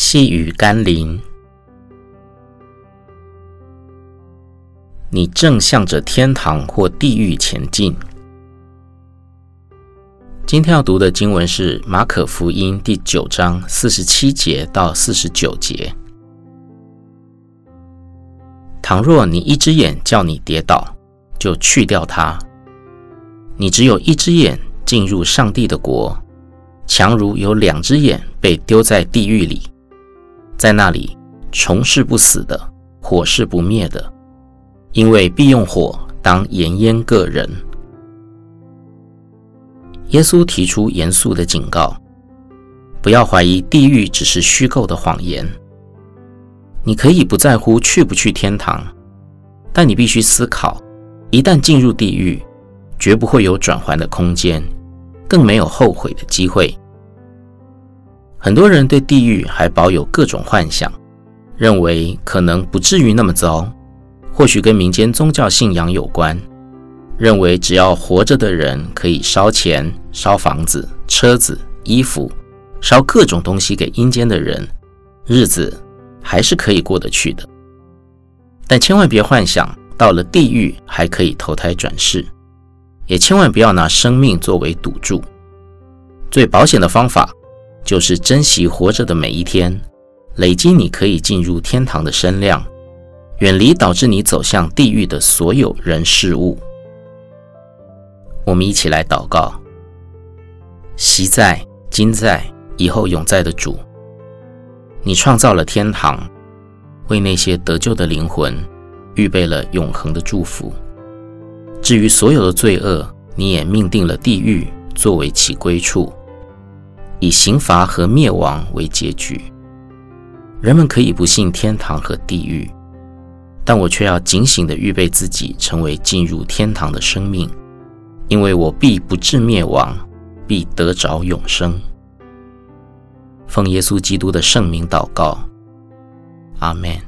细雨甘霖，你正向着天堂或地狱前进。今天要读的经文是马可福音第九章四十七节到四十九节。倘若你一只眼叫你跌倒，就去掉它。你只有一只眼进入上帝的国，强如有两只眼被丢在地狱里。在那里，虫是不死的，火是不灭的，因为必用火当盐腌个人。耶稣提出严肃的警告：不要怀疑地狱只是虚构的谎言。你可以不在乎去不去天堂，但你必须思考：一旦进入地狱，绝不会有转圜的空间，更没有后悔的机会。很多人对地狱还保有各种幻想，认为可能不至于那么糟，或许跟民间宗教信仰有关。认为只要活着的人可以烧钱、烧房子、车子、衣服，烧各种东西给阴间的人，日子还是可以过得去的。但千万别幻想到了地狱还可以投胎转世，也千万不要拿生命作为赌注。最保险的方法，就是珍惜活着的每一天，累积你可以进入天堂的身量，远离导致你走向地狱的所有人事物。我们一起来祷告：昔在、今在、以后永在的主，你创造了天堂，为那些得救的灵魂预备了永恒的祝福。至于所有的罪恶，你也命定了地狱作为其归处。以刑罚和灭亡为结局。人们可以不信天堂和地狱，但我却要警醒地预备自己，成为进入天堂的生命，因为我必不至灭亡，必得着永生。奉耶稣基督的圣名祷告，阿门。